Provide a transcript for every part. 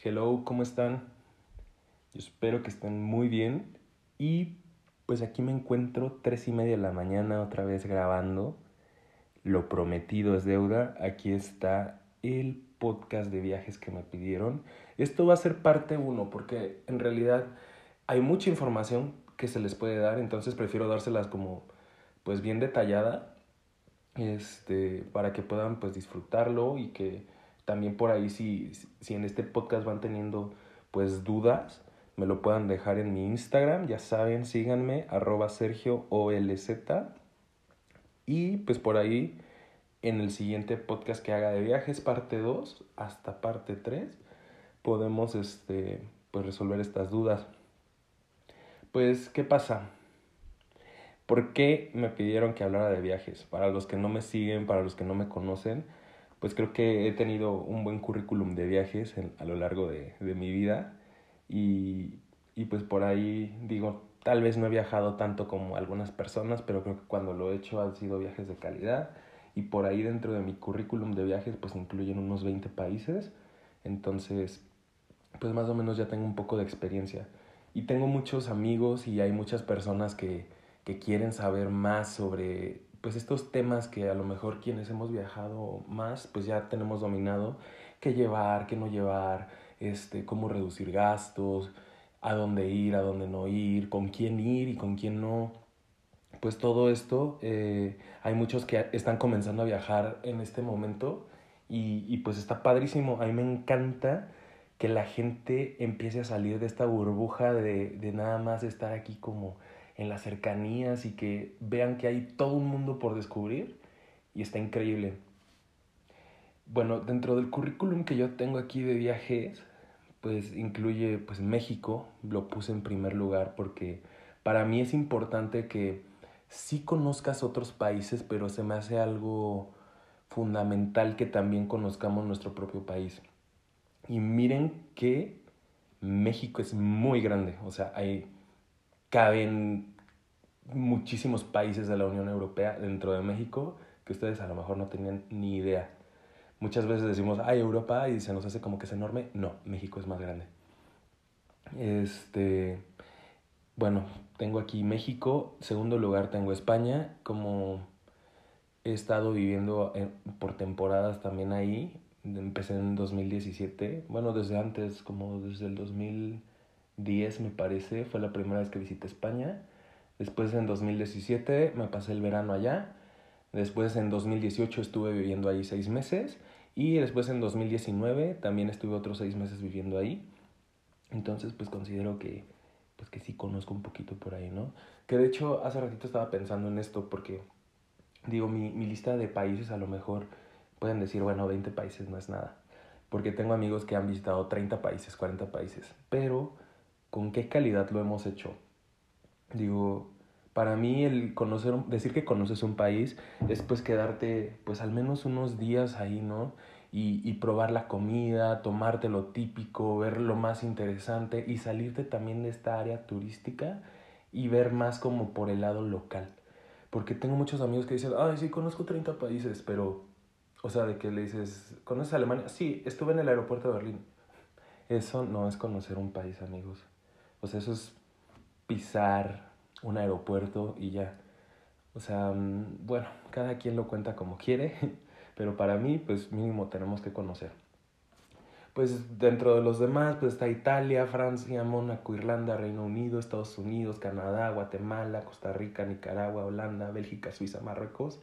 Hello, ¿cómo están? Yo espero que estén muy bien. Y pues aquí me encuentro tres y media de la mañana otra vez grabando. Lo prometido es deuda. Aquí está el podcast de viajes que me pidieron. Esto va a ser parte uno porque en realidad hay mucha información que se les puede dar, entonces prefiero dárselas como pues bien detallada este, para que puedan pues disfrutarlo y que también por ahí si, si en este podcast van teniendo pues dudas, me lo puedan dejar en mi Instagram, ya saben, síganme, arroba Sergio OLZ. Y pues por ahí en el siguiente podcast que haga de viajes, parte 2 hasta parte 3, podemos este, pues resolver estas dudas. Pues, ¿qué pasa? ¿Por qué me pidieron que hablara de viajes? Para los que no me siguen, para los que no me conocen, pues creo que he tenido un buen currículum de viajes a lo largo de, de mi vida y, y, pues por ahí digo, tal vez no he viajado tanto como algunas personas, pero creo que cuando lo he hecho han sido viajes de calidad y por ahí dentro de mi currículum de viajes pues incluyen unos 20 países, entonces pues más o menos ya tengo un poco de experiencia y tengo muchos amigos y hay muchas personas que, que quieren saber más sobre pues estos temas que a lo mejor quienes hemos viajado más, pues ya tenemos dominado qué llevar, qué no llevar, este, cómo reducir gastos, a dónde ir, a dónde no ir, con quién ir y con quién no. Pues todo esto, eh, hay muchos que están comenzando a viajar en este momento y, y pues está padrísimo. A mí me encanta que la gente empiece a salir de esta burbuja de, de nada más estar aquí como en las cercanías y que vean que hay todo un mundo por descubrir y está increíble. Bueno, dentro del currículum que yo tengo aquí de viajes, pues incluye pues México, lo puse en primer lugar porque para mí es importante que sí conozcas otros países, pero se me hace algo fundamental que también conozcamos nuestro propio país. Y miren que México es muy grande, o sea, hay caben muchísimos países de la Unión Europea dentro de México que ustedes a lo mejor no tenían ni idea. Muchas veces decimos, ay, Europa, y se nos hace como que es enorme. No, México es más grande. Este, bueno, tengo aquí México, segundo lugar tengo España, como he estado viviendo por temporadas también ahí, empecé en 2017, bueno, desde antes, como desde el 2000 10 me parece, fue la primera vez que visité España. Después en 2017 me pasé el verano allá. Después en 2018 estuve viviendo ahí seis meses. Y después en 2019 también estuve otros seis meses viviendo ahí. Entonces pues considero que, pues que sí conozco un poquito por ahí, ¿no? Que de hecho hace ratito estaba pensando en esto porque digo, mi, mi lista de países a lo mejor pueden decir, bueno, 20 países no es nada. Porque tengo amigos que han visitado 30 países, 40 países. Pero con qué calidad lo hemos hecho. Digo, para mí el conocer, decir que conoces un país es pues quedarte pues al menos unos días ahí, ¿no? Y, y probar la comida, tomarte lo típico, ver lo más interesante y salirte también de esta área turística y ver más como por el lado local. Porque tengo muchos amigos que dicen, ay, sí, conozco 30 países, pero, o sea, de que le dices, ¿conoces Alemania? Sí, estuve en el aeropuerto de Berlín. Eso no es conocer un país, amigos. O sea, eso es pisar un aeropuerto y ya. O sea, mm, bueno, cada quien lo cuenta como quiere, pero para mí, pues mínimo tenemos que conocer. Pues dentro de los demás, pues está Italia, Francia, Mónaco, Irlanda, Reino Unido, Estados Unidos, Canadá, Guatemala, Costa Rica, Nicaragua, Holanda, Bélgica, Suiza, Marruecos,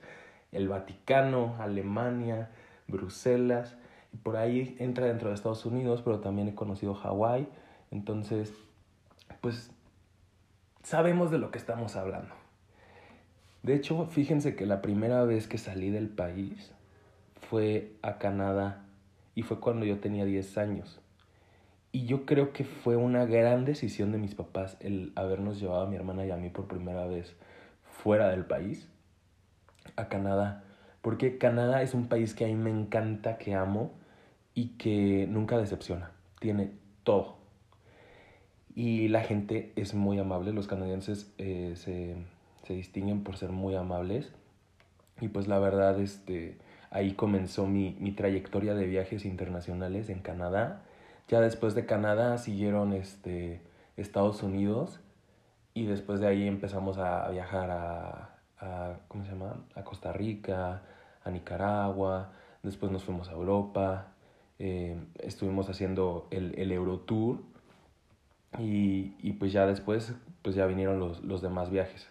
el Vaticano, Alemania, Bruselas, y por ahí entra dentro de Estados Unidos, pero también he conocido Hawái. Entonces, pues sabemos de lo que estamos hablando. De hecho, fíjense que la primera vez que salí del país fue a Canadá y fue cuando yo tenía 10 años. Y yo creo que fue una gran decisión de mis papás el habernos llevado a mi hermana y a mí por primera vez fuera del país, a Canadá. Porque Canadá es un país que a mí me encanta, que amo y que nunca decepciona. Tiene todo y la gente es muy amable, los canadienses eh, se, se, distinguen por ser muy amables y pues la verdad este, ahí comenzó mi, mi trayectoria de viajes internacionales en Canadá. Ya después de Canadá siguieron este, Estados Unidos y después de ahí empezamos a viajar a, a, ¿cómo se llama? A Costa Rica, a Nicaragua, después nos fuimos a Europa, eh, estuvimos haciendo el, el Eurotour y, y, pues ya después pues ya vinieron los, los demás viajes.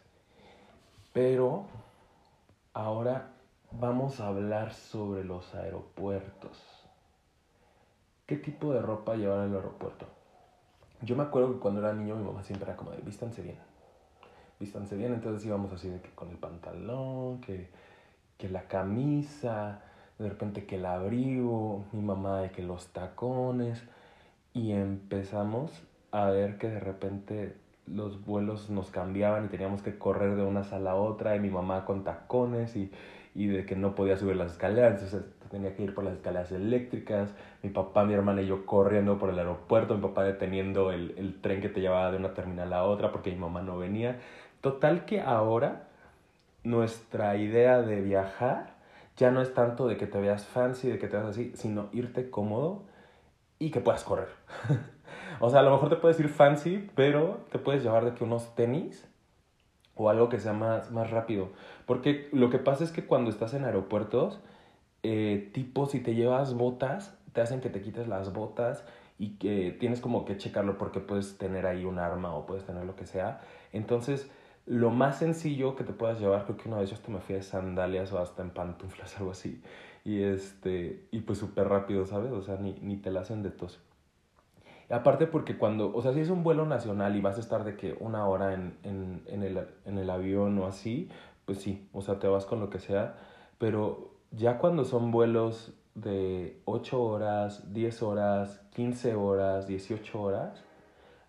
Pero ahora vamos a hablar sobre los aeropuertos. ¿Qué tipo de ropa llevar al aeropuerto? Yo me acuerdo que cuando era niño mi mamá siempre era como de vístanse bien. Vístanse bien, entonces íbamos así de que con el pantalón, que, que la camisa, de repente que el abrigo, mi mamá de que los tacones. Y empezamos a ver que de repente los vuelos nos cambiaban y teníamos que correr de una sala a otra y mi mamá con tacones y, y de que no podía subir las escaleras, entonces tenía que ir por las escaleras eléctricas, mi papá, mi hermana y yo corriendo por el aeropuerto, mi papá deteniendo el, el tren que te llevaba de una terminal a otra porque mi mamá no venía. Total que ahora nuestra idea de viajar ya no es tanto de que te veas fancy, de que te veas así, sino irte cómodo y que puedas correr. o sea, a lo mejor te puedes ir fancy, pero te puedes llevar de que unos tenis o algo que sea más, más rápido. Porque lo que pasa es que cuando estás en aeropuertos, eh, tipo si te llevas botas, te hacen que te quites las botas y que tienes como que checarlo porque puedes tener ahí un arma o puedes tener lo que sea. Entonces, lo más sencillo que te puedas llevar, creo que una vez yo hasta me fui de sandalias o hasta en pantuflas, algo así. Y, este, y pues súper rápido, ¿sabes? O sea, ni, ni te la hacen de tos. Aparte porque cuando, o sea, si es un vuelo nacional y vas a estar de que una hora en, en, en, el, en el avión o así, pues sí, o sea, te vas con lo que sea. Pero ya cuando son vuelos de 8 horas, 10 horas, 15 horas, 18 horas,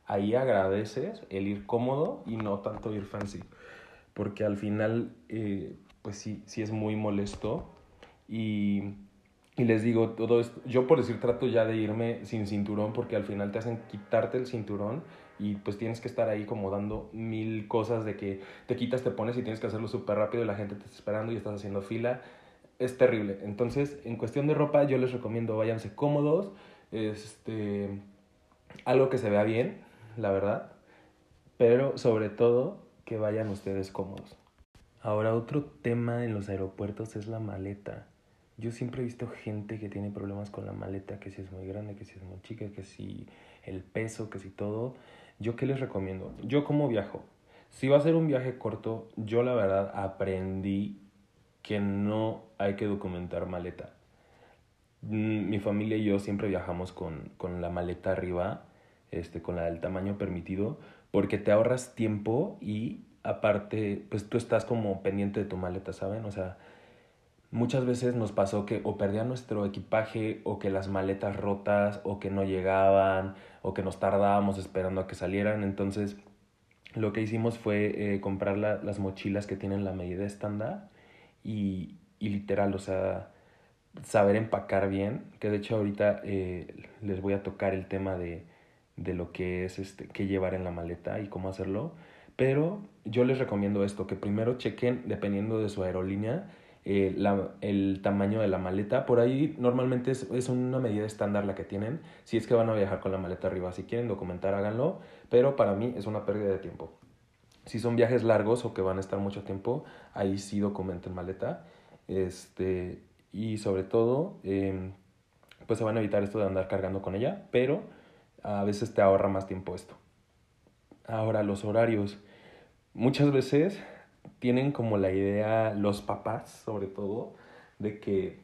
ahí agradeces el ir cómodo y no tanto ir fancy. Porque al final, eh, pues sí, sí es muy molesto. Y, y, les digo, todo esto, yo por decir trato ya de irme sin cinturón porque al final te hacen quitarte el cinturón y pues tienes que estar ahí como dando mil cosas de que te quitas, te pones y tienes que hacerlo súper rápido y la gente te está esperando y estás haciendo fila es terrible. Entonces, en cuestión de ropa, yo les recomiendo váyanse cómodos, este, algo que se vea bien, la verdad, pero sobre todo que vayan ustedes cómodos. Ahora, otro tema en los aeropuertos es la maleta. Yo siempre he visto gente que tiene problemas con la maleta, que si es muy grande, que si es muy chica, que si el peso, que si todo. ¿Yo qué les recomiendo? Yo como viajo. Si va a ser un viaje corto, yo la verdad aprendí que no hay que documentar maleta. Mm, mi familia y yo siempre viajamos con, con la maleta arriba, este, con la del tamaño permitido, porque te ahorras tiempo y aparte, pues tú estás como pendiente de tu maleta, ¿saben? O sea, muchas veces nos pasó que o perdía nuestro equipaje o que las maletas rotas o que no llegaban o que nos tardábamos esperando a que salieran. Entonces, lo que hicimos fue eh, comprar la, las mochilas que tienen la medida estándar y, y literal, o sea, saber empacar bien, que de hecho ahorita eh, les voy a tocar el tema de, de lo que es este, qué llevar en la maleta y cómo hacerlo, pero yo les recomiendo esto, que primero chequen, dependiendo de su aerolínea, eh, el tamaño de la maleta. Por ahí normalmente es, es, una medida estándar la que tienen. Si es que van a viajar con la maleta arriba, si quieren documentar, háganlo. Pero para mí es una pérdida de tiempo. Si son viajes largos o que van a estar mucho tiempo, ahí sí documenten maleta. Este, y sobre todo, em, pues se van a evitar esto de andar cargando con ella, pero a veces te ahorra más tiempo esto. Ahora, los horarios. Muchas veces tienen como la idea los papás, sobre todo, de que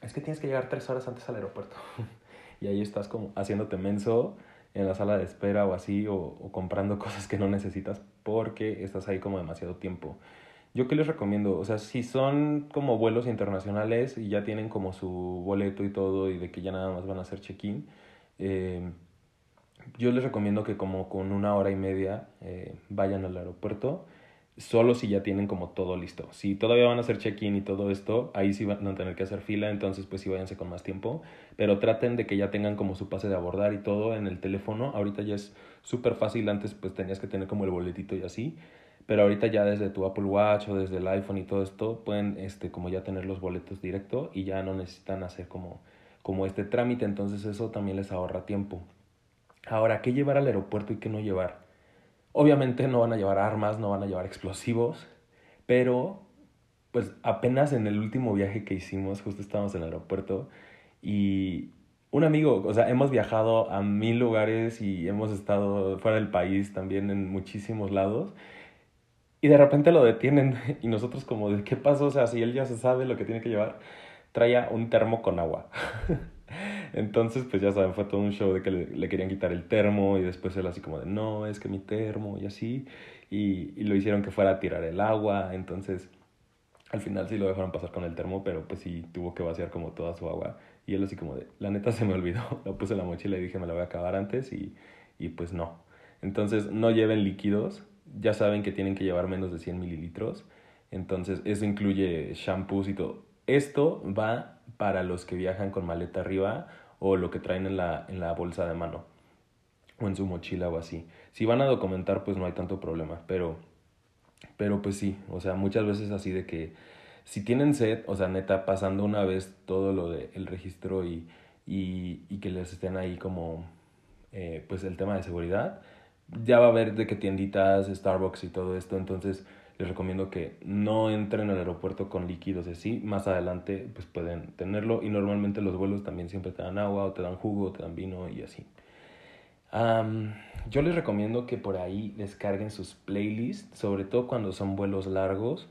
es que tienes que llegar tres horas antes al aeropuerto. y ahí estás como haciéndote menso en la sala de espera o así, o, comprando cosas que no necesitas porque estás ahí como demasiado tiempo. Yo qué les recomiendo, o sea, si son como vuelos internacionales y ya tienen como su boleto y todo y de que ya nada más van a hacer check-in, eh, yo les recomiendo que como con una hora y media eh, vayan al aeropuerto solo si ya tienen como todo listo. Si todavía van a hacer check-in y todo esto, ahí sí van a tener que hacer fila, entonces pues sí váyanse con más tiempo, pero traten de que ya tengan como su pase de abordar y todo en el teléfono. Ahorita ya es súper fácil, antes pues tenías que tener como el boletito y así, pero ahorita ya desde tu Apple Watch o desde el iPhone y todo esto pueden este como ya tener los boletos directo y ya no necesitan hacer como como este trámite, entonces eso también les ahorra tiempo. Ahora, ¿qué llevar al aeropuerto y qué no llevar? Obviamente no van a llevar armas, no van a llevar explosivos, pero pues apenas en el último viaje que hicimos, justo estábamos en el aeropuerto y un amigo, o sea, hemos viajado a mil lugares y hemos estado fuera del país también en muchísimos lados y de repente lo detienen y nosotros como de qué pasó, o sea, si él ya se sabe lo que tiene que llevar, traía un termo con agua. Entonces, pues ya saben, fue todo un show de que le, querían quitar el termo y después él así como de, no, es que mi termo y así. Y, y, lo hicieron que fuera a tirar el agua. Entonces, al final sí lo dejaron pasar con el termo, pero pues sí tuvo que vaciar como toda su agua. Y él así como de, la neta se me olvidó. Lo puse en la mochila y dije, me la voy a acabar antes y, y pues no. Entonces, no lleven líquidos. Ya saben que tienen que llevar menos de 100 mililitros. Entonces, eso incluye shampoos y todo. Esto va para los que viajan con maleta arriba o lo que traen en la, en la bolsa de mano o en su mochila o así. Si van a documentar, pues no hay tanto problema, pero, pero pues sí, o sea, muchas veces así de que si tienen sed, o sea, neta, pasando una vez todo lo del registro y, y, y, que les estén ahí como, eh, pues el tema de seguridad, ya va a haber de que tienditas, Starbucks y todo esto, entonces les recomiendo que no entren al aeropuerto con líquidos así. Más adelante pues pueden tenerlo y normalmente los vuelos también siempre te dan agua o te dan jugo o te dan vino y así. yo les recomiendo que por ahí descarguen sus playlists, sobre todo cuando son vuelos largos.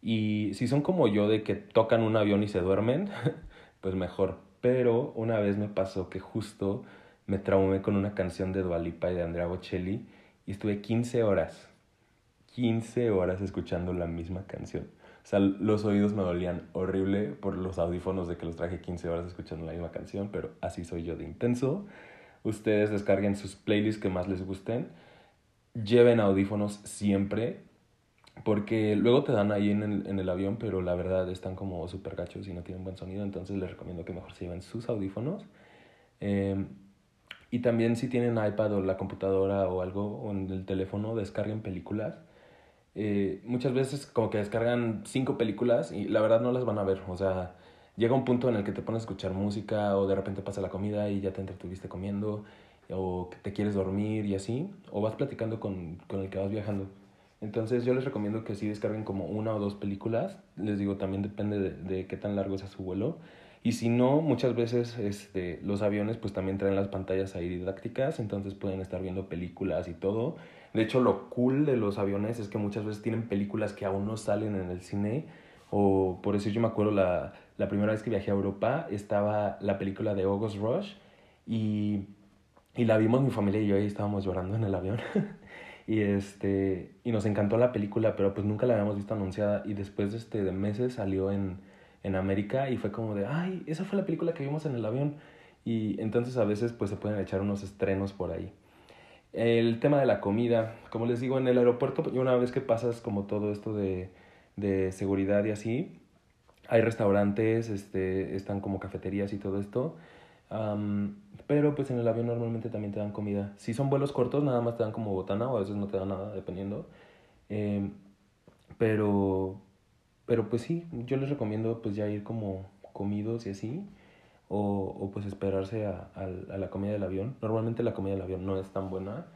Y si son como yo de que tocan un avión y se duermen, pues mejor. Pero una vez me pasó que justo me traumé con una canción de Dualipa y de Andrea Bocelli y estuve 15 horas 15 horas escuchando la misma canción. O sea, los oídos me dolían horrible por los audífonos de que los traje 15 horas escuchando la misma canción, pero así soy yo de intenso. Ustedes descarguen sus playlists que más les gusten. Lleven audífonos siempre, porque luego te dan ahí en el, en el avión, pero la verdad están como súper gachos y no tienen buen sonido, entonces les recomiendo que mejor se lleven sus audífonos. Eh, y también si tienen iPad o la computadora o algo, o en el teléfono, descarguen películas eh, muchas veces como que descargan cinco películas y la verdad no las van a ver. O sea, llega un punto en el que te pones a escuchar música o de repente pasa la comida y ya te entretuviste comiendo o te quieres dormir y así, o vas platicando con, con el que vas viajando. Entonces yo les recomiendo que sí descarguen como una o dos películas. Les digo, también depende de, de qué tan largo sea su vuelo. Y si no, muchas veces este, los aviones pues también traen las pantallas ahí didácticas, entonces pueden estar viendo películas y todo. De hecho, lo cool de los aviones es que muchas veces tienen películas que aún no salen en el cine. O por decir, yo me acuerdo la, la primera vez que viajé a Europa, estaba la película de August Rush y, y la vimos mi familia y yo ahí estábamos llorando en el avión. y, este, y nos encantó la película, pero pues nunca la habíamos visto anunciada. Y después este, de meses salió en, en América y fue como de, ay, esa fue la película que vimos en el avión. Y entonces a veces pues se pueden echar unos estrenos por ahí. El tema de la comida, como les digo, en el aeropuerto, una vez que pasas como todo esto de, de seguridad y así, hay restaurantes, este, están como cafeterías y todo esto. pero pues en el avión normalmente también te dan comida. Si son vuelos cortos, nada más te dan como botana o a veces no te dan nada, dependiendo. Em, pero, pero pues sí, yo les recomiendo pues ya ir como comidos y así o, o pues esperarse a, a, a, la comida del avión. Normalmente la comida del avión no es tan buena.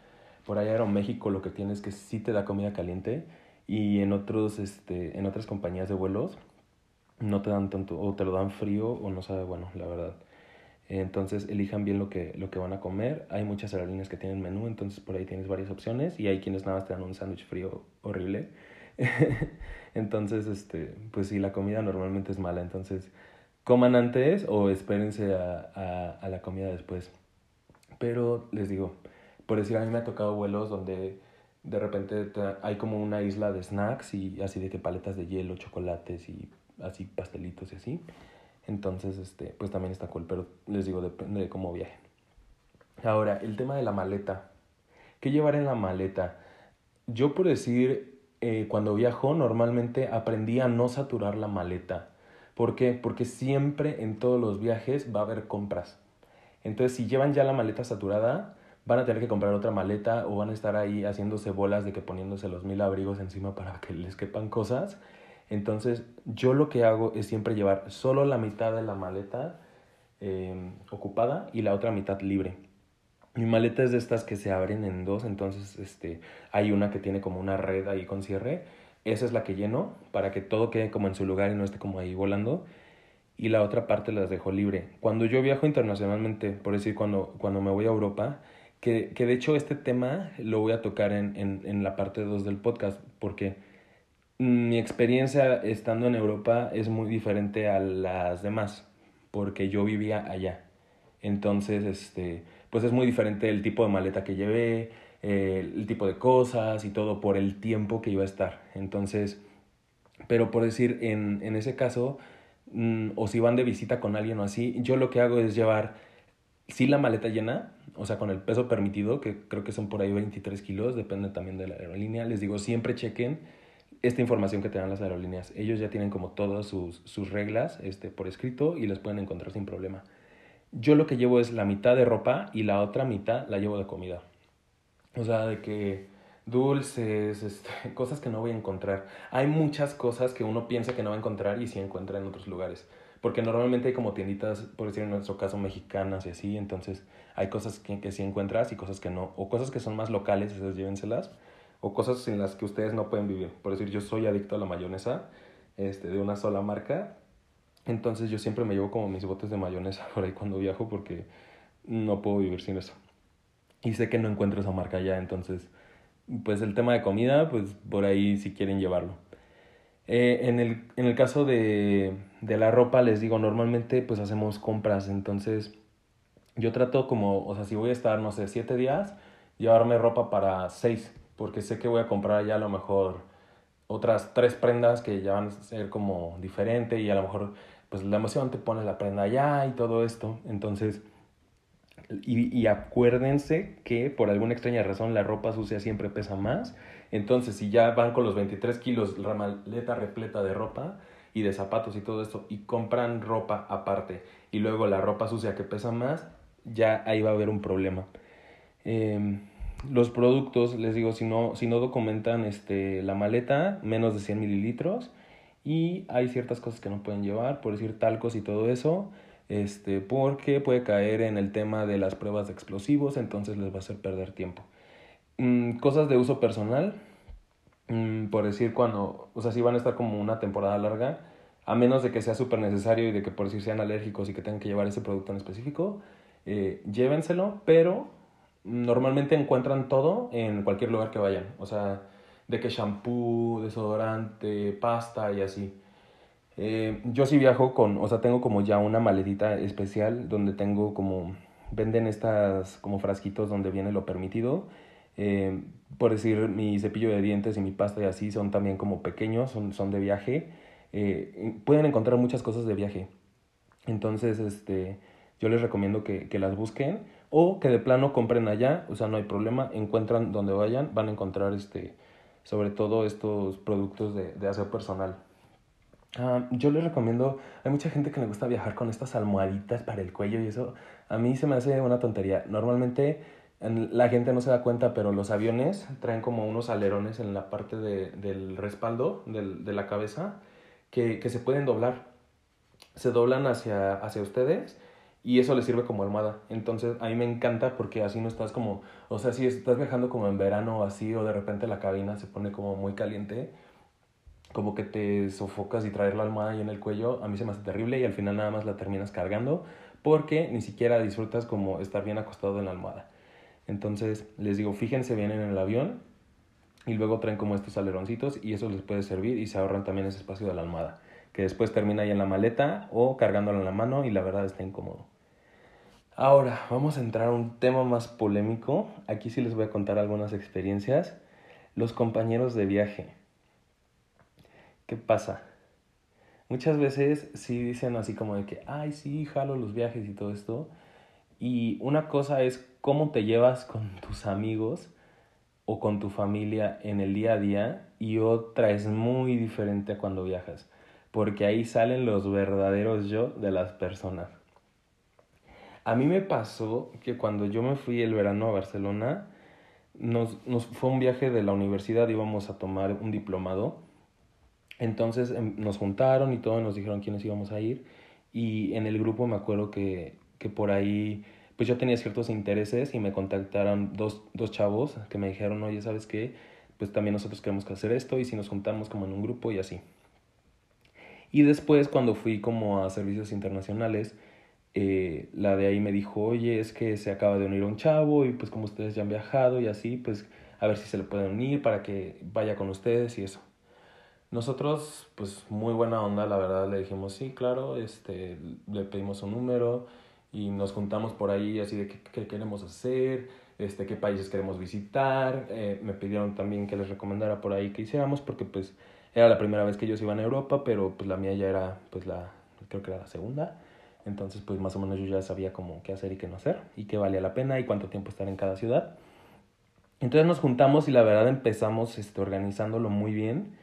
Por allá en México lo que tienes es que sí te da comida caliente y en, otros, este, en otras compañías de vuelos no te dan tanto, o te lo dan frío o no sabe bueno, la verdad. Entonces elijan bien lo que, lo que van a comer. Hay muchas aerolíneas que tienen menú, entonces por ahí tienes varias opciones y hay quienes nada más te dan un sándwich frío horrible. entonces, este, pues sí, la comida normalmente es mala, entonces coman antes o espérense a, a, a, la comida después. Pero les digo, por decir, a mí me ha tocado vuelos donde de repente hay como una isla de snacks y así de que paletas de hielo, chocolates y así pastelitos y así. Entonces, este, pues también está cool, pero les digo, depende de cómo viajen. Ahora, el tema de la maleta. ¿Qué llevar en la maleta? Yo por decir, eh, cuando viajo normalmente aprendí a no saturar la maleta ¿Por qué? Porque siempre en todos los viajes va a haber compras. Entonces, si llevan ya la maleta saturada, van a tener que comprar otra maleta o van a estar ahí haciéndose bolas de que poniéndose los mil abrigos encima para que les quepan cosas. Entonces, yo lo que hago es siempre llevar solo la mitad de la maleta em, ocupada y la otra mitad libre. Mi maleta es de estas que se abren en dos, entonces este, hay una que tiene como una red ahí con cierre. Esa es la que lleno para que todo quede como en su lugar y no esté como ahí volando. Y la otra parte las dejo libre. Cuando yo viajo internacionalmente, por decir, cuando, cuando me voy a Europa, que, que de hecho este tema lo voy a tocar en, en, en la parte 2 del podcast, porque mi experiencia estando en Europa es muy diferente a las demás, porque yo vivía allá. Entonces, este, pues es muy diferente el tipo de maleta que llevé, eh, el tipo de cosas y todo por el tiempo que iba a estar. Entonces, pero por decir, en, en ese caso, mm, o si van de visita con alguien o así, yo lo que hago es llevar, sí la maleta llena, o sea, con el peso permitido, que creo que son por ahí 23 kilos, depende también de la aerolínea, les digo, siempre chequen esta información que te dan las aerolíneas. Ellos ya tienen como todas sus, sus reglas este, por escrito y las pueden encontrar sin problema. Yo lo que llevo es la mitad de ropa y la otra mitad la llevo de comida. O sea, de que dulces, este, cosas que no voy a encontrar. Hay muchas cosas que uno piensa que no va a encontrar y sí encuentra en otros lugares. Porque normalmente hay como tienditas, por decir en nuestro caso, mexicanas y así. Entonces hay cosas que, que sí encuentras y cosas que no. O cosas que son más locales, esas llévenselas o cosas en las que ustedes no pueden vivir. Por decir, yo soy adicto a la mayonesa este, de una sola marca, entonces yo siempre me llevo como mis botes de mayonesa por ahí cuando viajo porque no puedo vivir sin eso. Y sé que no encuentro esa marca ya, entonces, pues el tema de comida, pues por ahí si quieren llevarlo. Eh, en, el, en el caso de, de la ropa, les digo, normalmente pues hacemos compras, entonces yo trato como, o sea, si voy a estar, no sé, siete días, llevarme ropa para seis porque sé que voy a comprar ya a lo mejor otras tres prendas que ya van a ser como diferente y a lo mejor pues la emoción te pones la prenda allá y todo esto. Entonces, y, y, acuérdense que por alguna extraña razón la ropa sucia siempre pesa más. Entonces, si ya van con los 23 kilos, la maleta repleta de ropa y de zapatos y todo esto, y compran ropa aparte, y luego la ropa sucia que pesa más, ya ahí va a haber un problema. Eh, los productos, les digo, si no, si no documentan este, la maleta, menos de 100 mililitros. Y hay ciertas cosas que no pueden llevar, por decir talcos y todo eso, este, porque puede caer en el tema de las pruebas de explosivos, entonces les va a hacer perder tiempo. Mm, cosas de uso personal, mm, por decir cuando, o sea, si van a estar como una temporada larga, a menos de que sea súper necesario y de que por decir sean alérgicos y que tengan que llevar ese producto en específico, eh, llévenselo, pero normalmente encuentran todo en cualquier lugar que vayan. O sea, de que shampoo, desodorante, pasta y así. Eh, yo sí viajo con, o sea, tengo como ya una maletita especial donde tengo como, venden estas como frasquitos donde viene lo permitido. Eh, por decir, mi cepillo de dientes y mi pasta y así son también como pequeños, son, son de viaje. Eh, pueden encontrar muchas cosas de viaje. Entonces, este, yo les recomiendo que, que las busquen o que de plano compren allá, o sea, no hay problema, encuentran donde vayan, van a encontrar este, sobre todo estos productos de, de aseo personal. Ah, yo les recomiendo, hay mucha gente que le gusta viajar con estas almohaditas para el cuello y eso a mí se me hace una tontería. Normalmente la gente no se da cuenta, pero los aviones traen como unos alerones en la parte de, del respaldo del, de la cabeza que, que se pueden doblar. Se doblan hacia, hacia ustedes y eso le sirve como almohada. Entonces a mí me encanta porque así no estás como, o sea, si estás viajando como en verano o así o de repente la cabina se pone como muy caliente, como que te sofocas y traer la almohada ahí en el cuello, a mí se me hace terrible y al final nada más la terminas cargando porque ni siquiera disfrutas como estar bien acostado en la almohada. Entonces les digo, fíjense bien en el avión y luego traen como estos aleroncitos y eso les puede servir y se ahorran también ese espacio de la almohada, que después termina ahí en la maleta o cargándolo en la mano y la verdad está incómodo. Ahora, vamos a entrar a un tema más polémico. Aquí sí les voy a contar algunas experiencias. Los compañeros de viaje. ¿Qué pasa? Muchas veces sí dicen así como de que, ay, sí, jalo los viajes y todo esto. Y una cosa es cómo te llevas con tus amigos o con tu familia en el día a día y otra es muy diferente a cuando viajas, porque ahí salen los verdaderos yo de las personas. A mí me pasó que cuando yo me fui el verano a Barcelona, nos, nos fue un viaje de la universidad, íbamos a tomar un diplomado. Entonces em, nos juntaron y todos nos dijeron quiénes íbamos a ir. y en el grupo me acuerdo que, que por ahí pues yo tenía ciertos intereses y me contactaron dos, dos chavos que me dijeron, oye, ¿sabes qué? Pues también nosotros queremos hacer esto y si nos juntamos como en un grupo y así. Y después cuando fui como a servicios internacionales, eh, la de ahí me dijo, oye, es que se acaba de unir un chavo y pues como ustedes ya han viajado y así, pues a ver si se le pueden unir para que vaya con ustedes y eso. Nosotros, pues muy buena onda, la verdad, le dijimos, sí, claro, este, le pedimos un número y nos juntamos por ahí así de qué, qué queremos hacer, este, qué países queremos visitar. Eh, me pidieron también que les recomendara por ahí que hiciéramos porque pues era la primera vez que ellos iban a Europa, pero pues la mía ya era pues la, creo que era la segunda. Entonces pues más o menos yo ya sabía como qué hacer y qué no hacer y qué valía la pena y cuánto tiempo estar en cada ciudad. Entonces nos juntamos y la verdad empezamos este, organizándolo muy bien,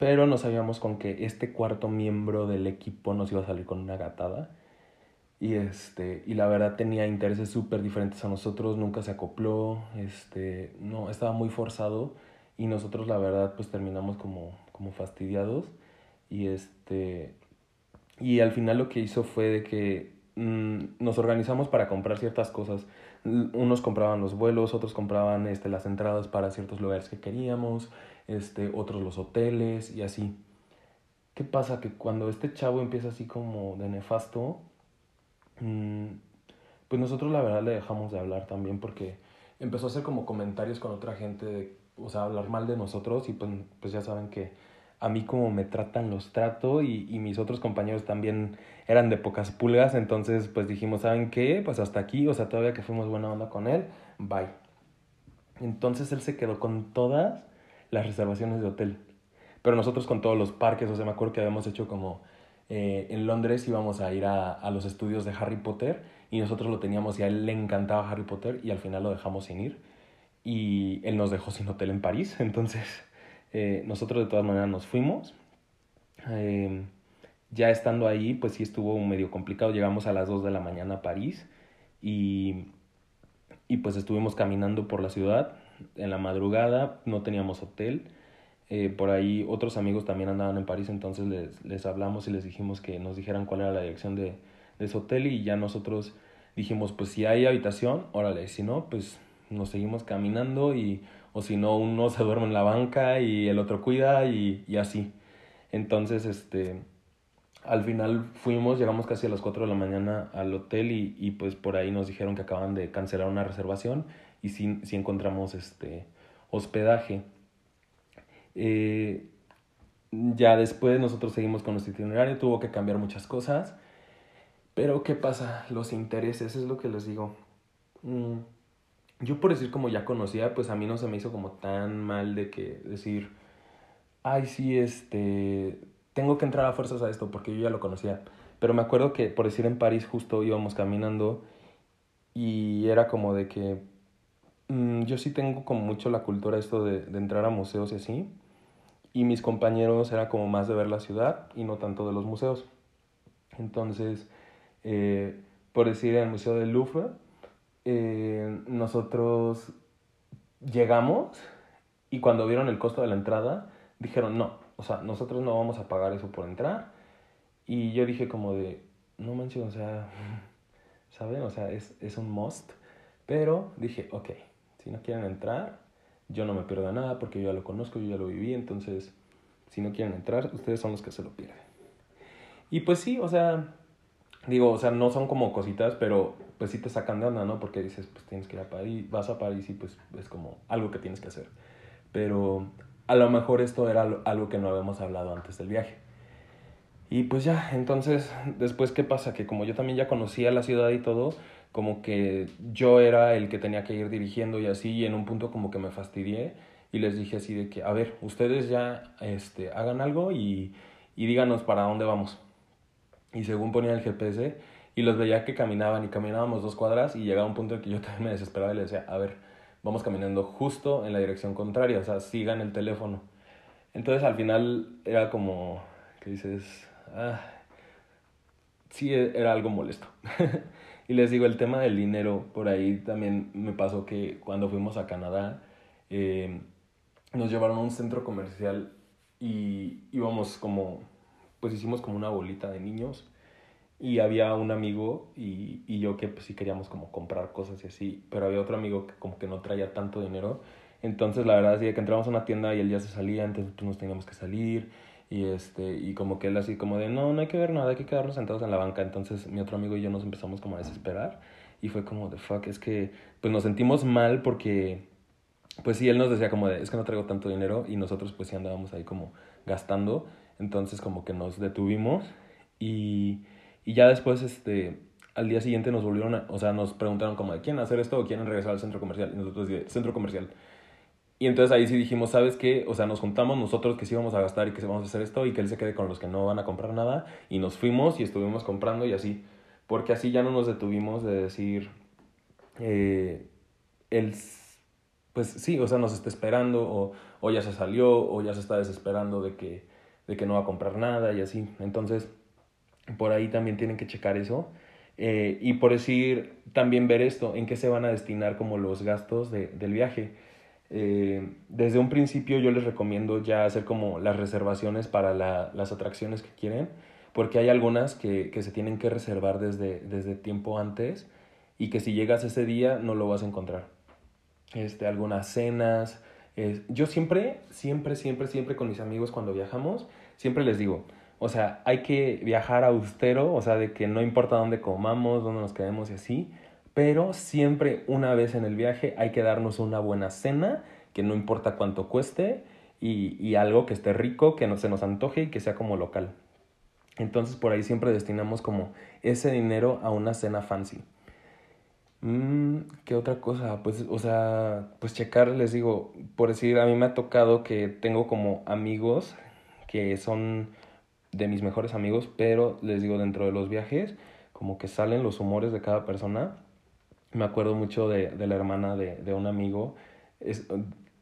pero no sabíamos con que este cuarto miembro del equipo nos iba a salir con una gatada. Y, este, y la verdad tenía intereses súper diferentes a nosotros, nunca se acopló, este, no, estaba muy forzado. Y nosotros la verdad pues terminamos como, como fastidiados. Y este, y al final lo que hizo fue de que mm, nos organizamos para comprar ciertas cosas. Unos compraban los vuelos, otros compraban este, las entradas para ciertos lugares que queríamos, este, otros los hoteles y así. ¿Qué pasa? Que cuando este chavo empieza así como de nefasto, mm, pues nosotros la verdad le dejamos de hablar también porque empezó a hacer como comentarios con otra gente, de, o sea, hablar mal de nosotros y pues, pues ya saben que a mí como me tratan los trato y, y mis otros compañeros también eran de pocas pulgas, entonces pues dijimos, ¿saben qué? Pues hasta aquí, o sea, todavía que fuimos buena onda con él, bye. Entonces él se quedó con todas las reservaciones de hotel, pero nosotros con todos los parques, o sea, me acuerdo que habíamos hecho como eh, en Londres íbamos a ir a, a los estudios de Harry Potter y nosotros lo teníamos y a él le encantaba Harry Potter y al final lo dejamos sin ir y él nos dejó sin hotel en París, entonces eh, nosotros de todas maneras nos fuimos. Eh, ya estando ahí, pues sí estuvo medio complicado. Llegamos a las 2 de la mañana a París y, y pues estuvimos caminando por la ciudad en la madrugada, no teníamos hotel. Eh, por ahí otros amigos también andaban en París, entonces les, les hablamos y les dijimos que nos dijeran cuál era la dirección de, de ese hotel y ya nosotros dijimos, pues si hay habitación, órale, si no, pues nos seguimos caminando y o si no uno se duerme en la banca y el otro cuida y, y así. Entonces, este, al final fuimos, llegamos casi a las 4 de la mañana al hotel y, y pues por ahí nos dijeron que acaban de cancelar una reservación y sí, sí encontramos este hospedaje. Eh, ya después nosotros seguimos con nuestro itinerario, tuvo que cambiar muchas cosas, pero ¿qué pasa? Los intereses, es lo que les digo. Mm, yo por decir como ya conocía, pues a mí no se me hizo como tan mal de que decir, ay, sí, este, tengo que entrar a fuerzas a esto porque yo ya lo conocía. Pero me acuerdo que, por decir, en París justo íbamos caminando y era como de que mm, yo sí tengo como mucho la cultura esto de, de, entrar a museos y así. Y mis compañeros era como más de ver la ciudad y no tanto de los museos. Entonces, eh, por decir, en el Museo del Louvre, eh, nosotros llegamos y cuando vieron el costo de la entrada, dijeron, no, o sea, nosotros no vamos a pagar eso por entrar. Y yo dije como de, no manches, o sea, ¿saben? O sea, es, es un must. Pero dije, ok, si no quieren entrar, yo no me pierdo nada porque yo ya lo conozco, yo ya lo viví, entonces, si no quieren entrar, ustedes son los que se lo pierden. Y pues sí, o sea, digo, o sea, no son como cositas, pero pues sí te sacan de onda, ¿no? Porque dices, pues tienes que ir a París, vas a París y pues es como algo que tienes que hacer. Pero a lo mejor esto era algo que no habíamos hablado antes del viaje. Y pues ya, entonces, después, ¿qué pasa? Que como yo también ya conocía la ciudad y todo, como que yo era el que tenía que ir dirigiendo y así, y en un punto como que me fastidié y les dije así de que, a ver, ustedes ya este, hagan algo y, y díganos para dónde vamos. Y según ponía el GPS, y los veía que caminaban y caminábamos dos cuadras y llegaba un punto en que yo también me desesperaba y le decía, a ver, vamos caminando justo en la dirección contraria, o sea, sigan el teléfono. Entonces al final era como que dices, ah, sí e-, era algo molesto. y les digo, el tema del dinero, por ahí también me pasó que cuando fuimos a Canadá, eh, nos llevaron a un centro comercial y íbamos como, pues hicimos como una bolita de niños y había un amigo y, y yo que pues sí queríamos como comprar cosas y así, pero había otro amigo que como que no traía tanto dinero. Entonces la verdad es que entramos a una tienda y él ya se salía, entonces pues, nos teníamos que salir y este y como que él así como de no, no hay que ver nada, hay que quedarnos sentados en la banca. Entonces mi otro amigo y yo nos empezamos como a desesperar y fue como de fuck, es que pues nos sentimos mal porque pues sí, él nos decía como de es que no traigo tanto dinero y nosotros pues sí andábamos ahí como gastando. Entonces como que nos detuvimos y y ya después, este, al día siguiente nos volvieron, a, o sea, nos preguntaron como, ¿quieren hacer esto o quieren regresar al centro comercial? Y nosotros, centro comercial. Y entonces ahí sí dijimos, ¿sabes qué? O sea, nos juntamos nosotros que sí íbamos a gastar y que sí vamos a hacer esto y que él se quede con los que no van a comprar nada. Y nos fuimos y estuvimos comprando y así. Porque así ya no nos detuvimos de decir, eh, él, pues sí, o sea, nos está esperando o, o ya se salió o ya se está desesperando de que, de que no va a comprar nada y así. Entonces por ahí también tienen que checar eso. Eh, y por decir, también ver esto, en qué se van a destinar como los gastos de, del viaje. Eh, desde un principio yo les recomiendo ya hacer como las reservaciones para la, las atracciones que quieren, porque hay algunas que, que se tienen que reservar desde, desde tiempo antes y que si llegas ese día no lo vas a encontrar. Este, algunas cenas. yo siempre, siempre, siempre, siempre con mis amigos cuando viajamos, siempre les digo, o sea, hay que viajar austero, o sea, de que no importa dónde comamos, dónde nos quedemos y así, pero siempre una vez en el viaje hay que darnos una buena cena, que no importa cuánto cueste, y, y algo que esté rico, que no se nos antoje y que sea como local. Entonces por ahí siempre destinamos como ese dinero a una cena fancy. Mm, ¿Qué otra cosa? Pues, o sea, pues checar, les digo, por decir, a mí me ha tocado que tengo como amigos que son de mis mejores amigos, pero les digo, dentro de los viajes, como que salen los humores de cada persona. Me acuerdo mucho de, de la hermana de, de un amigo. Es,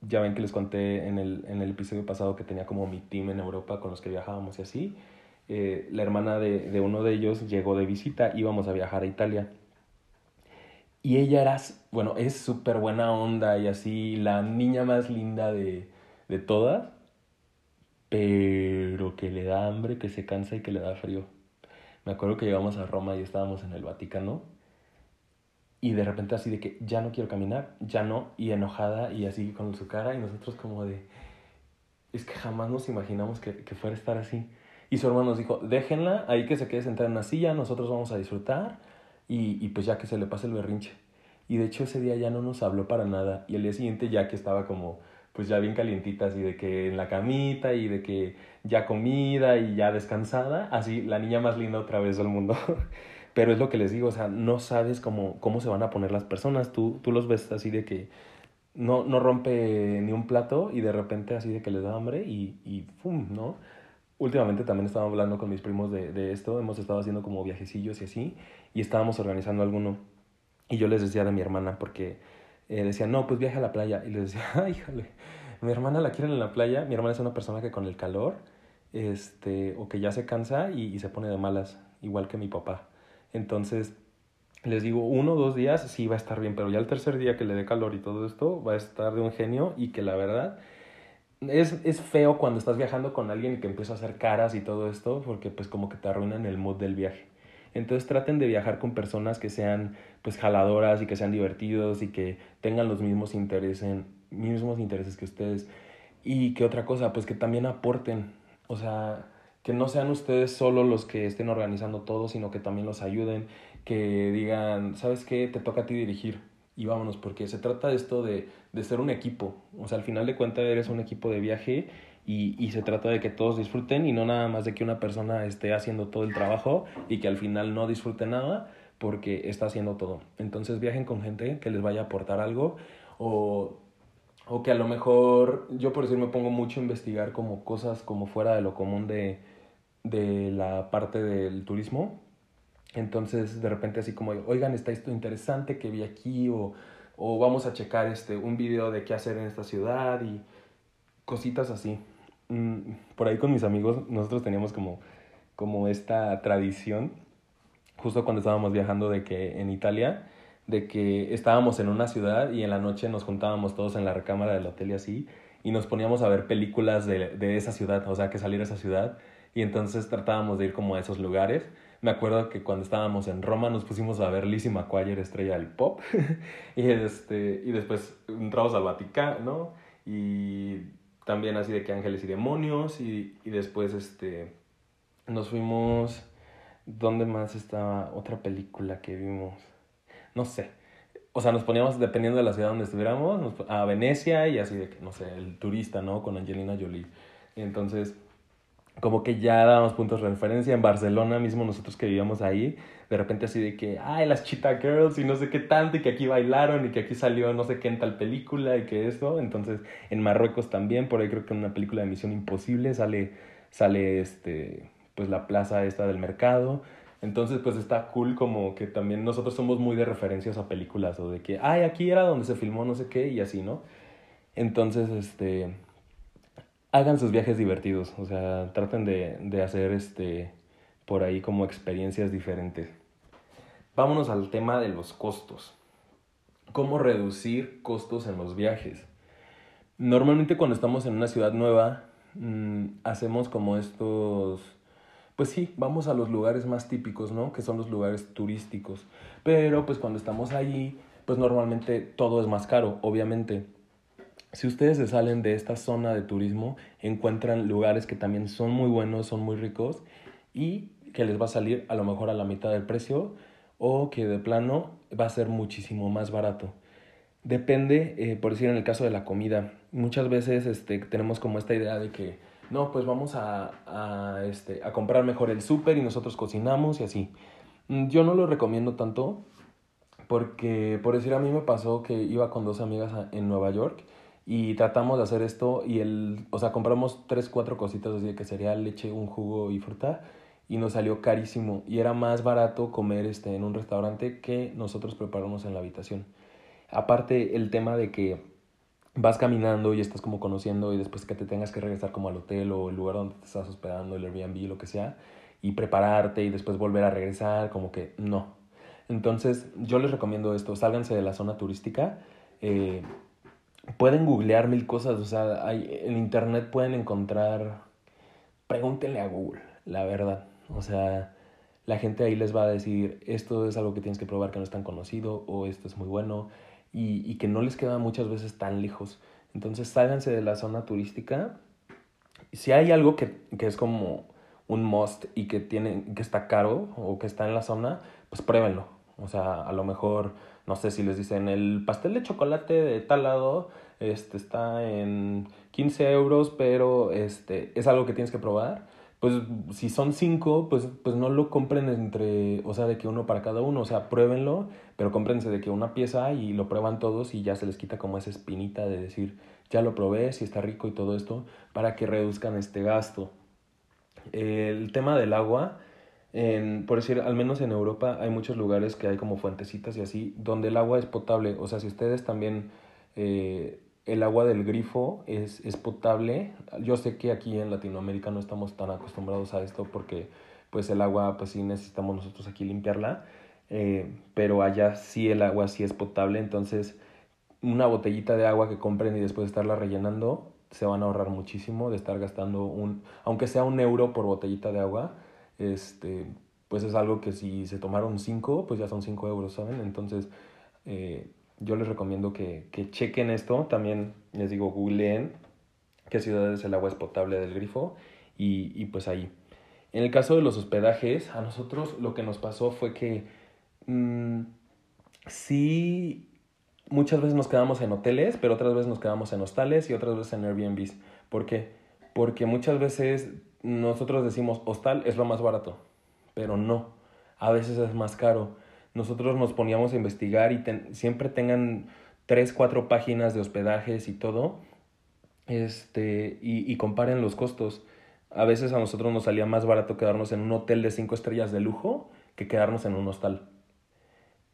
ya ven que les conté en el, en el episodio pasado que tenía como mi team en Europa con los que viajábamos y así. Eh, la hermana de, de uno de ellos llegó de visita, íbamos a viajar a Italia. Y ella era, bueno, es súper buena onda y así, la niña más linda de, de todas pero que le da hambre, que se cansa y que le da frío. Me acuerdo que llegamos a Roma y estábamos en el Vaticano y de repente así de que ya no quiero caminar, ya no, y enojada y así con su cara y nosotros como de, es que jamás nos imaginamos que, que fuera estar así. Y su hermano nos dijo, déjenla ahí que se quede sentada en la silla, nosotros vamos a disfrutar y, y pues ya que se le pase el berrinche. Y de hecho ese día ya no nos habló para nada y el día siguiente ya que estaba como pues ya bien calientitas y de que en la camita y de que ya comida y ya descansada, así la niña más linda otra vez del mundo. Pero es lo que les digo, o sea, no sabes cómo, cómo se van a poner las personas, tú, tú los ves así de que no, no rompe ni un plato y de repente así de que les da hambre y, y ¡pum! ¿no? Últimamente también estaba hablando con mis primos de, de esto, hemos estado haciendo como viajecillos y así, y estábamos organizando alguno. Y yo les decía de mi hermana, porque eh, decía, no, pues viaje a la playa. Y les decía, ay, híjole, mi hermana la quiere en la playa. Mi hermana es una persona que con el calor, este, o que ya se cansa y, y se pone de malas, igual que mi papá. Entonces, les digo, uno o dos días sí va a estar bien, pero ya el tercer día que le dé calor y todo esto, va a estar de un genio y que la verdad es, es feo cuando estás viajando con alguien y que empieza a hacer caras y todo esto, porque pues como que te arruinan el mood del viaje. Entonces traten de viajar con personas que sean pues jaladoras y que sean divertidos y que tengan los mismos intereses, mismos intereses que ustedes. Y que otra cosa, pues que también aporten, o sea, que no sean ustedes solo los que estén organizando todo, sino que también los ayuden, que digan, ¿sabes qué? Te toca a ti dirigir y vámonos, porque se trata de esto de, de ser un equipo, o sea, al final de cuentas eres un equipo de viaje y, y, se trata de que todos disfruten y no nada más de que una persona esté haciendo todo el trabajo y que al final no disfrute nada porque está haciendo todo. Entonces viajen con gente que les vaya a aportar algo o, o que a lo mejor, yo por decir me pongo mucho a investigar como cosas como fuera de lo común de, de la parte del turismo. Entonces de repente así como, oigan, está esto interesante que vi aquí o, o vamos a checar este, un video de qué hacer en esta ciudad y cositas así. Mm, por ahí con mis amigos nosotros teníamos como, como esta tradición, justo cuando estábamos viajando de que en Italia, de que estábamos en una ciudad y en la noche nos juntábamos todos en la recámara del hotel y así, y nos poníamos a ver películas de, de esa ciudad, o sea, que salir esa ciudad, y entonces tratábamos de ir como a esos lugares, Me acuerdo que cuando estábamos en Roma nos pusimos a ver Lizzie McGuire, estrella del pop. y, este, y después entramos al Vaticano. Y también así de que ángeles y demonios. Y, y después este, nos fuimos... ¿Dónde más estaba otra película que vimos? No sé. O sea, nos poníamos, dependiendo de la ciudad donde estuviéramos, a Venecia y así de que, no sé, el turista, ¿no? Con Angelina Jolie. Entonces como que ya dábamos puntos de referencia. En Barcelona mismo, nosotros que vivíamos ahí, de repente así de que, ay, las Cheetah Girls y no sé qué tanto, y que aquí bailaron y que aquí salió no sé qué en tal película y que eso. Entonces, en Marruecos también, por ahí creo que en una película de Misión Imposible sale, sale este, pues la plaza esta del mercado. Entonces, pues está cool como que también nosotros somos muy de referencias a películas o de que, ay, aquí era donde se filmó no sé qué y así, ¿no? Entonces, este hagan sus viajes divertidos, o sea, traten de, de hacer este por ahí como experiencias diferentes. Vámonos al tema de los costos. ¿Cómo reducir costos en los viajes? Normalmente cuando estamos en una ciudad nueva, mmm, hacemos como estos, pues sí, vamos a los lugares más típicos, ¿no? Que son los lugares turísticos. Pero pues cuando estamos allí, pues normalmente todo es más caro, obviamente. Si ustedes se salen de esta zona de turismo, encuentran lugares que también son muy buenos, son muy ricos y que les va a salir a lo mejor a la mitad del precio o que de plano va a ser muchísimo más barato. Depende, eh, por decir en el caso de la comida, muchas veces este, tenemos como esta idea de que no, pues vamos a, a, este, a comprar mejor el súper y nosotros cocinamos y así. Mm, yo no lo recomiendo tanto porque, por decir, a mí me pasó que iba con dos amigas en Nueva York y tratamos de hacer esto y el, o sea, compramos tres, cuatro cositas así que sería leche, un jugo y fruta y nos salió carísimo y era más barato comer este en un restaurante que nosotros preparamos en la habitación. Aparte el tema de que vas caminando y estás como conociendo y después que te tengas que regresar como al hotel o el lugar donde te estás hospedando, el Airbnb, lo que sea, y prepararte y después volver a regresar, como que no. Entonces yo les recomiendo esto, sálganse de la zona turística. Eh, pueden googlear mil cosas, o sea, hay, en internet pueden encontrar, pregúntenle a Google, la verdad, o sea, la gente ahí les va a decir, esto es algo que tienes que probar que no es tan conocido, o esto es muy bueno, y, y que no les queda muchas veces tan lejos. Entonces, sálganse de la zona turística. Si hay algo que, que es como un must y que, tiene, que está caro o que está en la zona, pues pruébenlo. O sea, a lo mejor no sé si les dicen el pastel de chocolate de tal lado este, está en 15 euros, pero este, es algo que tienes que probar. Pues si son cinco, pues, pues no lo compren entre, o sea, de que uno para cada uno, o sea, pruébenlo, pero cómprense de que una pieza y lo prueban todos y ya se les quita como esa espinita de decir, ya lo probé, si está rico y todo esto, para que reduzcan este gasto. El tema del agua, en, por decir, al menos en Europa hay muchos lugares que hay como fuentecitas y así, donde el agua es potable. O sea, si ustedes también eh, el agua del grifo es, es potable, yo sé que aquí en Latinoamérica no estamos tan acostumbrados a esto porque pues el agua pues sí necesitamos nosotros aquí limpiarla, eh, pero allá sí el agua sí es potable, entonces una botellita de agua que compren y después de estarla rellenando se van a ahorrar muchísimo de estar gastando un, aunque sea un euro por botellita de agua, este, pues es algo que si se tomaron 5, pues ya son 5 euros, ¿saben? Entonces, eh, yo les recomiendo que, que, chequen esto. También les digo, googleen qué ciudades el agua es potable del grifo y, y pues ahí. En el caso de los hospedajes, a nosotros lo que nos pasó fue que mmm, sí, muchas veces nos quedamos en hoteles, pero otras veces nos quedamos en hostales y otras veces en Airbnbs. ¿Por qué? Porque muchas veces nosotros decimos hostal es lo más barato, pero no, a veces es más caro. Nosotros nos poníamos a investigar y siempre tengan tres, cuatro páginas de hospedajes y todo, este, y, comparen los costos. A veces a nosotros nos salía más barato quedarnos en un hotel de cinco estrellas de lujo que quedarnos en un hostal.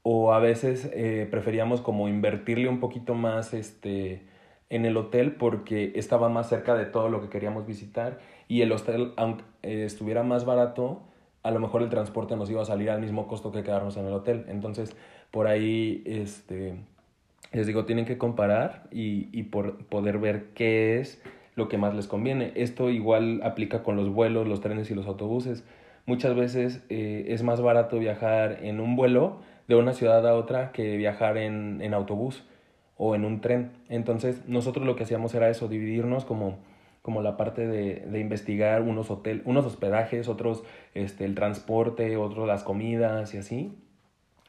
O a veces eh, preferíamos como invertirle un poquito más este, en el hotel porque estaba más cerca de todo lo que queríamos visitar y el hostel, aunque eh, estuviera más barato, a lo mejor el transporte nos iba a salir al mismo costo que quedarnos en el hotel. Entonces, por ahí, este, les digo, tienen que comparar y, y por poder ver qué es lo que más les conviene. Esto igual aplica con los vuelos, los trenes y los autobuses, muchas veces eh, es más barato viajar en un vuelo de una ciudad a otra que viajar en, en autobús o en un tren. Entonces nosotros lo que hacíamos era eso, dividirnos como como la parte de, de investigar unos hotel, unos hospedajes, otros este, el transporte, otros las comidas y así,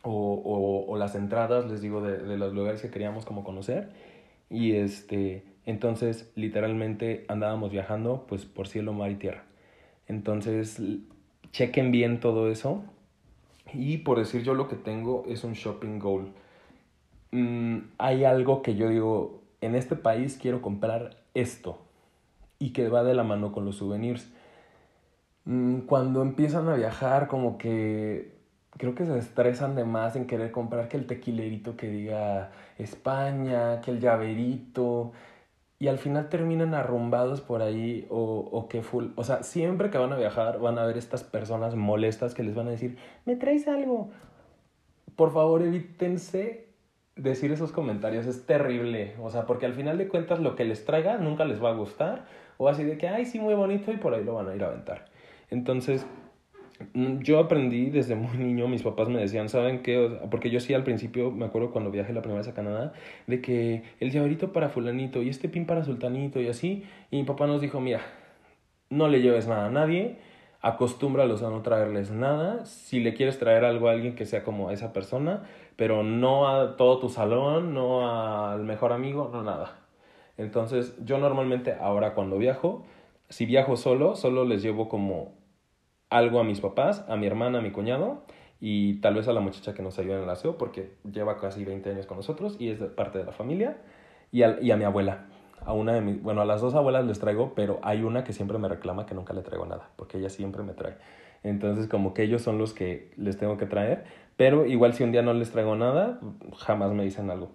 o, o, o las entradas, les digo, de, de, los lugares que queríamos como conocer. Y este, entonces literalmente andábamos viajando pues por cielo, mar y tierra. Entonces chequen bien todo eso. Y por decir yo lo que tengo es un shopping goal. Mm, hay algo que yo digo, en este país quiero comprar esto y que va de la mano con los souvenirs. Mm, cuando empiezan a viajar, como que creo que se estresan de más en querer comprar que el tequilerito que diga España, que el llaverito, y al final terminan arrumbados por ahí o, o que full. O sea, siempre que van a viajar van a ver estas personas molestas que les van a decir, ¿me traes algo? Por favor, evítense decir esos comentarios, es terrible. O sea, porque al final de cuentas lo que les traiga nunca les va a gustar o así de que, ay, sí, muy bonito y por ahí lo van a ir a aventar. Entonces, mm, yo aprendí desde muy niño, mis papás me decían, ¿saben qué? Porque yo sí al principio, me acuerdo cuando viajé la primera vez a Canadá, de que el llaverito para fulanito y este pin para sultanito y así. Y mi papá nos dijo, mira, no le lleves nada a nadie, acostúmbralos a no traerles nada. Si le quieres traer algo a alguien que sea como esa persona, pero no a todo tu salón, no al mejor amigo, no nada. Entonces, yo normalmente ahora cuando viajo, si viajo solo, solo les llevo como algo a mis papás, a mi hermana, a mi cuñado y tal vez a la muchacha que nos ayuda en el aseo porque lleva casi 20 años con nosotros y es parte de la familia y a, y a mi abuela. A una de mis, bueno, a las dos abuelas les traigo, pero hay una que siempre me reclama que nunca le traigo nada, porque ella siempre me trae. Entonces, como que ellos son los que les tengo que traer, pero igual si un día no les traigo nada, jamás me dicen algo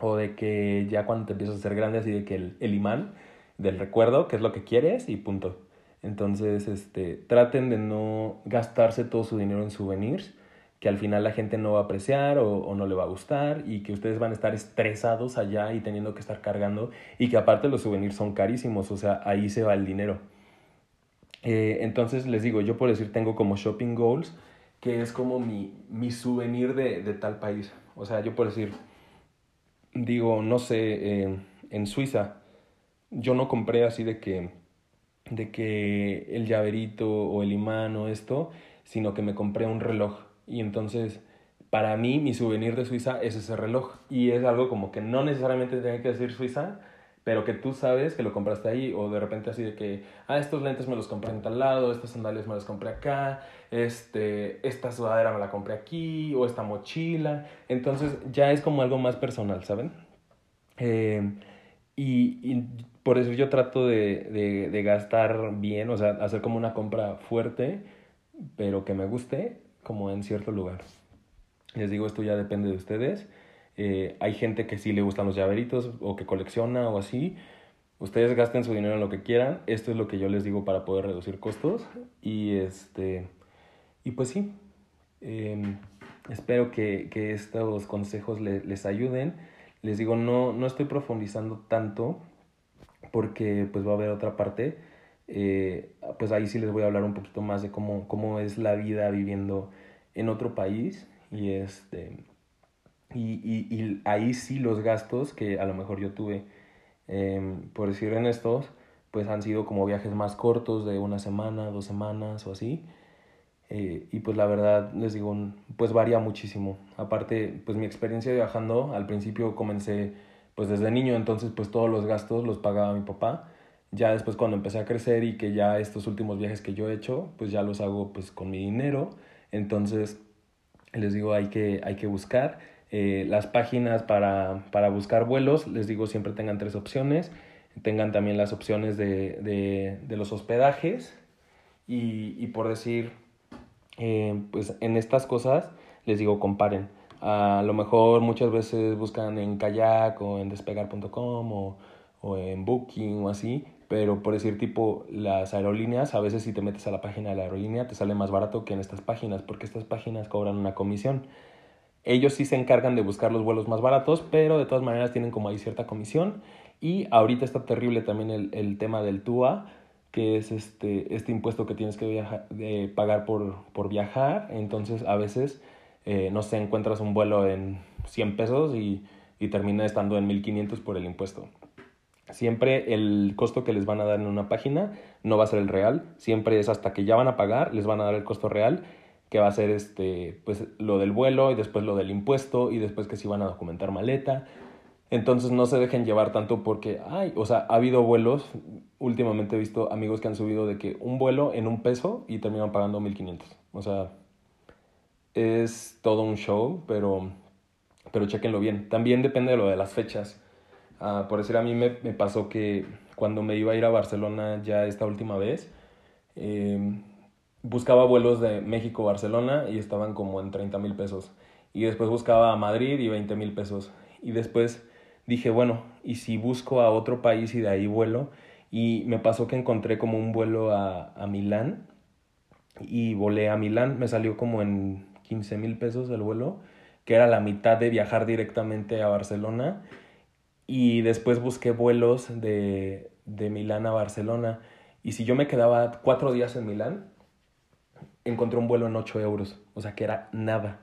o de que ya cuando te empiezas a ser grande, así de que el, el imán del recuerdo, que es lo que quieres y punto. Entonces, este, traten de no gastarse todo su dinero en souvenirs, que al final la gente no va a apreciar o, o, no le va a gustar y que ustedes van a estar estresados allá y teniendo que estar cargando y que aparte los souvenirs son carísimos, o sea, ahí se va el dinero. Eh, entonces, les digo, yo por decir tengo como shopping goals, que es como mi, mi souvenir de, de tal país. O sea, yo por decir, digo, no sé, eh, en Suiza, yo no compré así de que, de que el llaverito o el imán o esto, sino que me compré un reloj. Y entonces, para mí, mi souvenir de Suiza es ese reloj. Y es algo como que no necesariamente tiene que decir Suiza, pero que tú sabes que lo compraste ahí, o de repente así de que, ah, estos lentes me los compré en tal lado, estos sandalias me los compré acá, este, esta sudadera me la compré aquí, o esta mochila, entonces ya es como algo más personal, ¿saben? Eh, y, y, por eso yo trato de, de, de gastar bien, o sea, hacer como una compra fuerte, pero que me guste, como en cierto lugar. Les digo, esto ya depende de ustedes eh, hay gente que sí le gustan los llaveritos o que colecciona o así. Ustedes gasten su dinero en lo que quieran. Esto es lo que yo les digo para poder reducir costos. Y este y pues sí. Eh, espero que, que, estos consejos le, les ayuden. Les digo, no, no estoy profundizando tanto porque pues va a haber otra parte. Eh, pues ahí sí les voy a hablar un poquito más de cómo, cómo es la vida viviendo en otro país. Y este y, y, y, ahí sí los gastos que a lo mejor yo tuve, eh, por decir en estos, pues han sido como viajes más cortos de una semana, dos semanas o así. Eh, y pues la verdad, les digo, pues varía muchísimo. Aparte, pues mi experiencia viajando, al principio comencé pues desde niño, entonces pues todos los gastos los pagaba mi papá. Ya después cuando empecé a crecer y que ya estos últimos viajes que yo he hecho, pues ya los hago pues con mi dinero. Entonces, les digo, hay que, hay que buscar eh, las páginas para, para, buscar vuelos, les digo, siempre tengan tres opciones. Tengan también las opciones de, de, de los hospedajes. Y, y por decir, eh, pues en estas cosas, les digo, comparen. A lo mejor muchas veces buscan en kayak o en despegar.com o, o en booking o así, pero por decir tipo las aerolíneas, a veces si te metes a la página de la aerolínea te sale más barato que en estas páginas, porque estas páginas cobran una comisión. Ellos sí se encargan de buscar los vuelos más baratos, pero de todas maneras tienen como ahí cierta comisión. Y ahorita está terrible también el, el tema del TUA, que es este, este impuesto que tienes que de pagar por, por viajar. Entonces, a veces, eh, no sé, encuentras un vuelo en 100 pesos y, y termina estando en 1500 por el impuesto. Siempre el costo que les van a dar en una página no va a ser el real, siempre es hasta que ya van a pagar, les van a dar el costo real, que va a ser este, pues, lo del vuelo y después lo del impuesto y después que si van a documentar maleta. Entonces no se dejen llevar tanto porque, ay, o sea, ha habido vuelos, últimamente he visto amigos que han subido de que un vuelo en un peso y terminan pagando 1500. O sea, es todo un show, pero, pero chequenlo bien. También depende de lo de las fechas. Ah, por decir, a mí me, me, pasó que cuando me iba a ir a Barcelona ya esta última vez, em, buscaba vuelos de México Barcelona y estaban como en 30 mil pesos. Y después buscaba a Madrid y 20 mil pesos. Y después dije, bueno, ¿y si busco a otro país y de ahí vuelo? Y me pasó que encontré como un vuelo a, a Milán y volé a Milán. Me salió como en 15 mil pesos el vuelo, que era la mitad de viajar directamente a Barcelona y después busqué vuelos de, de Milán a Barcelona. Y si yo me quedaba cuatro días en Milán, encontré un vuelo en 8 euros, o sea que era nada.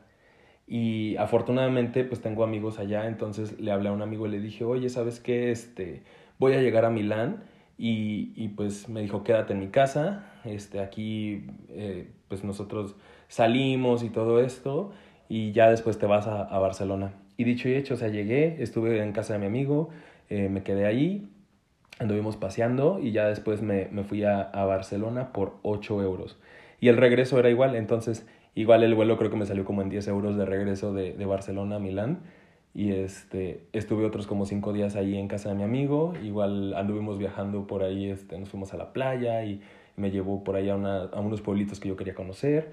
Y afortunadamente pues tengo amigos allá, entonces le hablé a un amigo y le dije, oye, ¿sabes qué? Este, voy a llegar a Milán y, y pues me dijo, quédate en mi casa, este, aquí eh, pues nosotros salimos y todo esto y ya después te vas a, a Barcelona. Y dicho y hecho, o sea, llegué, estuve en casa de mi amigo, eh, me quedé ahí, anduvimos paseando y ya después me, me fui a, a, Barcelona por 8 euros. Y el regreso era igual, entonces igual el vuelo creo que me salió como en 10 euros de regreso de, de Barcelona a Milán. Y este, estuve otros como 5 días ahí en casa de mi amigo, igual anduvimos viajando por ahí, este, nos fuimos a la playa y me llevó por ahí a, una, a unos pueblitos que yo quería conocer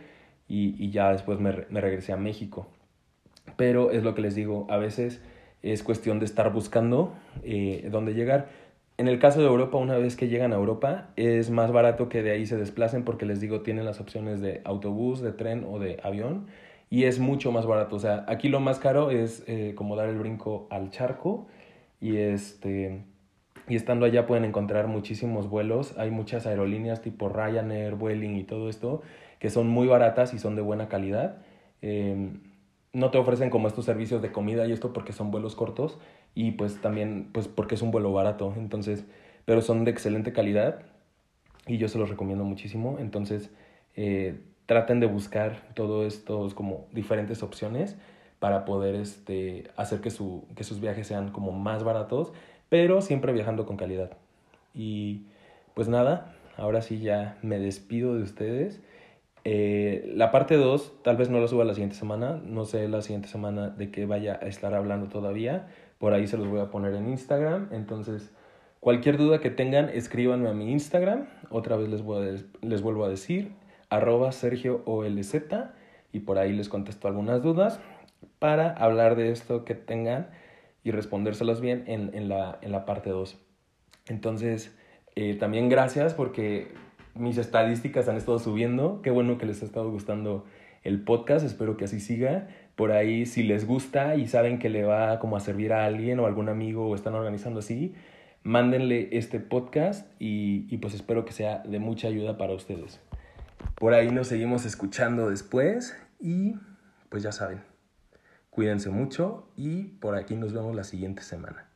y, y ya después me, me regresé a México. Pero es lo que les digo, a veces es cuestión de estar buscando eh, dónde llegar. En el caso de Europa, una vez que llegan a Europa, es más barato que de ahí se desplacen porque les digo, tienen las opciones de autobús, de tren o de avión y es mucho más barato. O sea, aquí lo más caro es eh, como dar el brinco al charco y este y estando allá pueden encontrar muchísimos vuelos. Hay muchas aerolíneas tipo Ryanair, Vueling y todo esto que son muy baratas y son de buena calidad. Eh, no te ofrecen como estos servicios de comida y esto porque son vuelos cortos y pues también pues porque es un vuelo barato, entonces, pero son de excelente calidad y yo se los recomiendo muchísimo, entonces eh, traten de buscar todos estos como diferentes opciones para poder este, hacer que, su, que sus viajes sean como más baratos, pero siempre viajando con calidad. Y pues nada, ahora sí ya me despido de ustedes. Eh, la parte 2 tal vez no la suba la siguiente semana, no sé la siguiente semana de qué vaya a estar hablando todavía, por ahí se los voy a poner en Instagram, entonces cualquier duda que tengan escríbanme a mi Instagram, otra vez les, voy a, les vuelvo a decir, arroba Sergio OLZ y por ahí les contesto algunas dudas para hablar de esto que tengan y respondérselas bien en, en, la, en la parte 2. Entonces, eh, también gracias porque mis estadísticas han estado subiendo. Qué bueno que les ha estado gustando el podcast. Espero que así siga. Por ahí, si les gusta y saben que le va como a servir a alguien o algún amigo o están organizando así, mándenle este podcast y, y pues espero que sea de mucha ayuda para ustedes. Por ahí nos seguimos escuchando después y pues ya saben, cuídense mucho y por aquí nos vemos la siguiente semana.